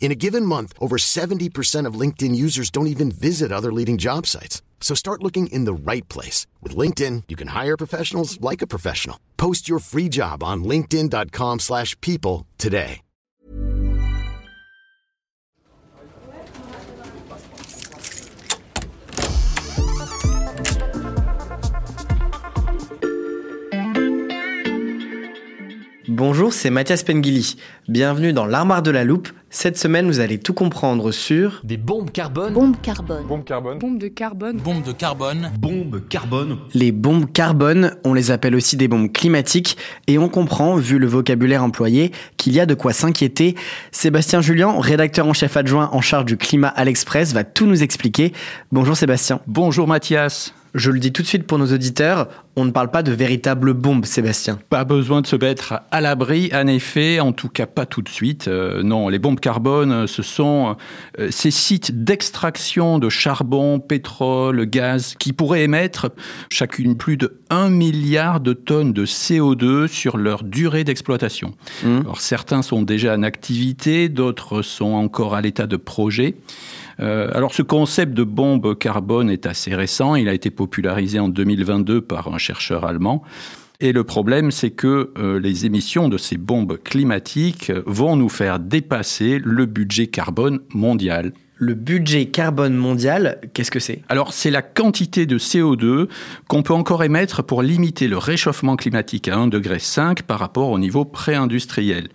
In a given month, over 70% of LinkedIn users don't even visit other leading job sites. So start looking in the right place. With LinkedIn, you can hire professionals like a professional. Post your free job on linkedin.com slash people today. Bonjour, c'est Mathias Pengili. Bienvenue dans l'armoire de la loupe. Cette semaine, vous allez tout comprendre sur Des bombes carbone. Bombe carbone. Bombe carbone. Bombe de carbone. Bombes de carbone. Bombe carbone. les bombes carbone. On les appelle aussi des bombes climatiques et on comprend, vu le vocabulaire employé, qu'il y a de quoi s'inquiéter. Sébastien Julien, rédacteur en chef adjoint en charge du climat à l'Express, va tout nous expliquer. Bonjour Sébastien. Bonjour Mathias. Je le dis tout de suite pour nos auditeurs, on ne parle pas de véritables bombes, Sébastien. Pas besoin de se mettre à l'abri, en effet, en tout cas pas tout de suite. Euh, non, les bombes carbone, ce sont euh, ces sites d'extraction de charbon, pétrole, gaz, qui pourraient émettre chacune plus de 1 milliard de tonnes de CO2 sur leur durée d'exploitation. Mmh. Alors certains sont déjà en activité, d'autres sont encore à l'état de projet. Euh, alors ce concept de bombe carbone est assez récent, il a été popularisé en 2022 par un chercheur allemand. Et le problème, c'est que euh, les émissions de ces bombes climatiques vont nous faire dépasser le budget carbone mondial. Le budget carbone mondial, qu'est-ce que c'est? Alors, c'est la quantité de CO2 qu'on peut encore émettre pour limiter le réchauffement climatique à 1,5 degré par rapport au niveau pré-industriel.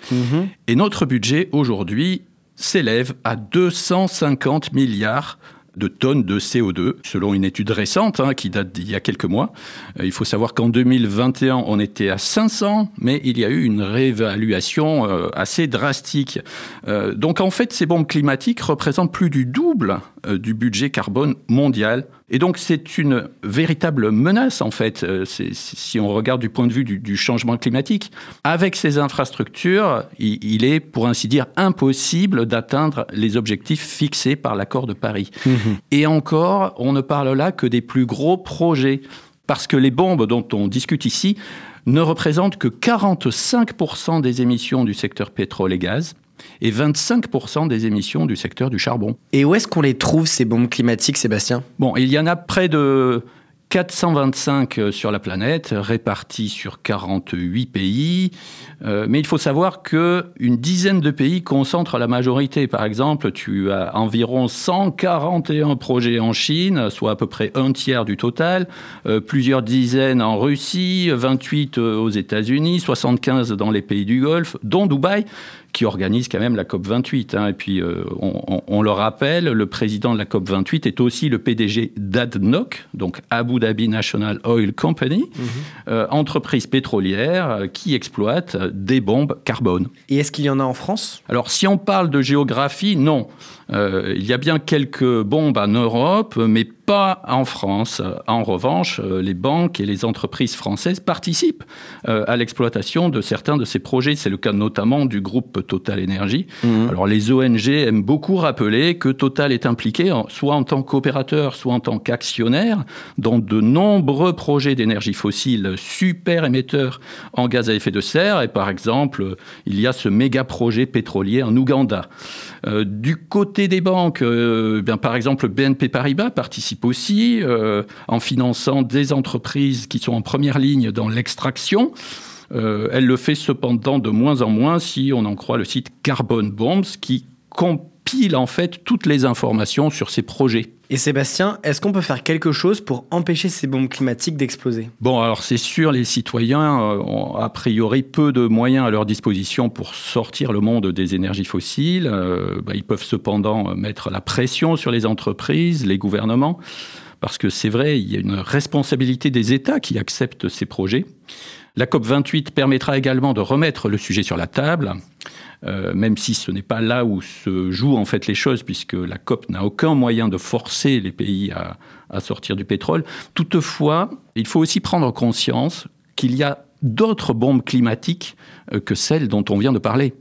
Et notre budget aujourd'hui s'élève à 250 milliards de tonnes de CO2, selon une étude récente hein, qui date d'il y a quelques mois. Euh, il faut savoir qu'en 2021, on était à 500, mais il y a eu une réévaluation euh, assez drastique. Euh, donc en fait, ces bombes climatiques représentent plus du double du budget carbone mondial. Et donc c'est une véritable menace en fait, euh, si on regarde du point de vue du, du changement climatique. Avec ces infrastructures, il, il est, pour ainsi dire, impossible d'atteindre les objectifs fixés par l'accord de Paris. Et encore, on ne parle là que des plus gros projets, parce que les bombes dont on discute ici ne représentent que 45% des émissions du secteur pétrole et gaz et 25% des émissions du secteur du charbon. Et où est-ce qu'on les trouve, ces bombes climatiques, Sébastien? Bon, il y en a près de 425 sur la planète, répartis sur 48 pays. Euh, mais il faut savoir que une dizaine de pays concentrent la majorité. Par exemple, tu as environ 141 projets en Chine, soit à peu près un tiers du total, euh, plusieurs dizaines en Russie, 28 aux États-Unis, 75 dans les pays du Golfe, dont Dubaï qui organise quand même la COP 28. hein. Et puis, euh, on, on- on le rappelle, le président de la COP 28 est aussi le PDG d'ADNOC, donc Abu Dhabi National Oil Company, euh, entreprise pétrolière euh, qui exploite des bombes carbone. Et est-ce qu'il y en a en France? Alors, si on parle de géographie, non. Euh, il y a bien quelques bombes en Europe, mais pas en France. En revanche, euh, les banques et les entreprises françaises participent euh, à l'exploitation de certains de ces projets. C'est le cas notamment du groupe Total Energy. Alors, les ONG aiment beaucoup rappeler que Total est impliqué, soit en tant qu'opérateur, soit en tant qu'actionnaire, dans de nombreux projets d'énergie fossile super émetteurs en gaz à effet de serre. Et par exemple, il y a ce méga projet pétrolier en Ouganda. Euh, du côté des banques, euh, bien, par exemple, BNP Paribas participe aussi euh, en finançant des entreprises qui sont en première ligne dans l'extraction. Elle le fait cependant de moins en moins si on en croit le site Carbon Bombs qui compile compile en fait toutes les informations sur ces projets. Et Sébastien, est-ce qu'on peut faire quelque chose pour empêcher ces bombes climatiques d'exploser? Bon, alors c'est sûr, les citoyens euh, ont a priori peu de moyens à leur disposition pour sortir le monde des énergies fossiles. Euh, bah, ils peuvent cependant mettre la pression sur les entreprises, les gouvernements, parce que c'est vrai, il y a une responsabilité des États qui acceptent ces projets. La COP28 permettra également de remettre le sujet sur la table. Euh, même si ce n'est pas là où se jouent en fait les choses, puisque la COP n'a aucun moyen de forcer les pays à, à sortir du pétrole. Toutefois, il faut aussi prendre conscience qu'il y a d'autres bombes climatiques euh, que celles dont on vient de parler.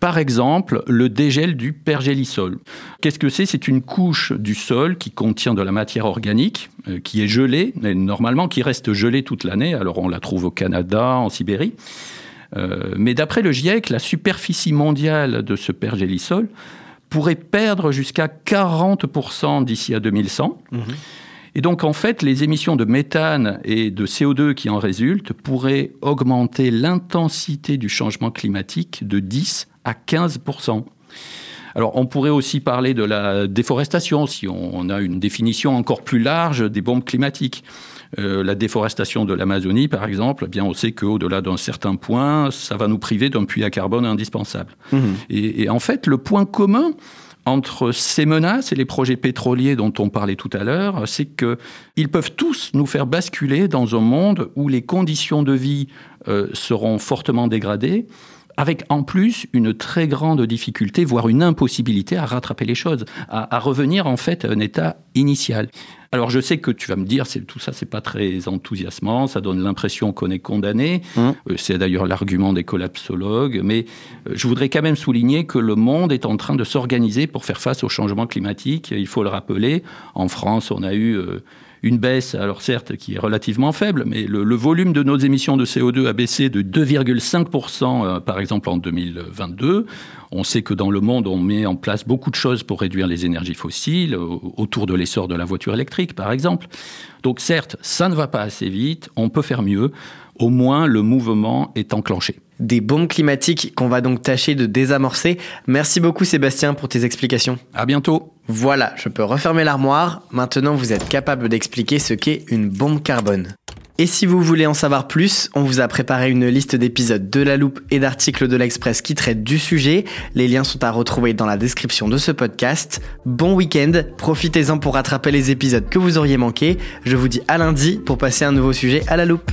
Par exemple, le dégel du pergélisol. Qu'est-ce que c'est? C'est une couche du sol qui contient de la matière organique, euh, qui est gelée, et normalement qui reste gelée toute l'année. Alors on la trouve au Canada, en Sibérie. Euh, mais d'après le GIEC, la superficie mondiale de ce pergélisol pourrait perdre jusqu'à 40% d'ici à 2100. Et donc, en fait, les émissions de méthane et de CO2 qui en résultent pourraient augmenter l'intensité du changement climatique de 10 à 15% alors, on pourrait aussi parler de la déforestation, si on a une définition encore plus large des bombes climatiques. Euh, la déforestation de l'Amazonie, par exemple, eh bien, on sait qu'au-delà d'un certain point, ça va nous priver d'un puits à carbone indispensable. Mmh. Et, et, en fait, le point commun entre ces menaces et les projets pétroliers dont on parlait tout à l'heure, c'est qu'ils peuvent tous nous faire basculer dans un monde où les conditions de vie euh, seront fortement dégradées, avec en plus une très grande difficulté, voire une impossibilité à rattraper les choses, à, à revenir en fait à un état initial. Alors je sais que tu vas me dire, c'est, tout ça c'est pas très enthousiasmant, ça donne l'impression qu'on est condamné. Mmh. Euh, c'est d'ailleurs l'argument des collapsologues, mais euh, je voudrais quand même souligner que le monde est en train de s'organiser pour faire face au changement climatique. Il faut le rappeler. En France, on a eu euh, une baisse, alors certes, qui est relativement faible, mais le, volume de nos émissions de CO2 a baissé de 2,5% euh, par exemple en 2022. On sait que dans le monde, on met en place beaucoup de choses pour réduire les énergies fossiles, autour de l'essor de la voiture électrique, par exemple. Donc certes, ça ne va pas assez vite, on peut faire mieux. Au moins, le mouvement est enclenché des bombes climatiques qu'on va donc tâcher de désamorcer. Merci beaucoup Sébastien pour tes explications. À bientôt. Voilà, je peux refermer l'armoire. Maintenant, vous êtes capable d'expliquer ce qu'est une bombe carbone. Et si vous voulez en savoir plus, on vous a préparé une liste d'épisodes de la loupe et d'articles de l'Express qui traitent du sujet. Les liens sont à retrouver dans la description de ce podcast. Bon week-end, profitez-en pour rattraper les épisodes que vous auriez manqués. Je vous dis à lundi pour passer un nouveau sujet à la loupe.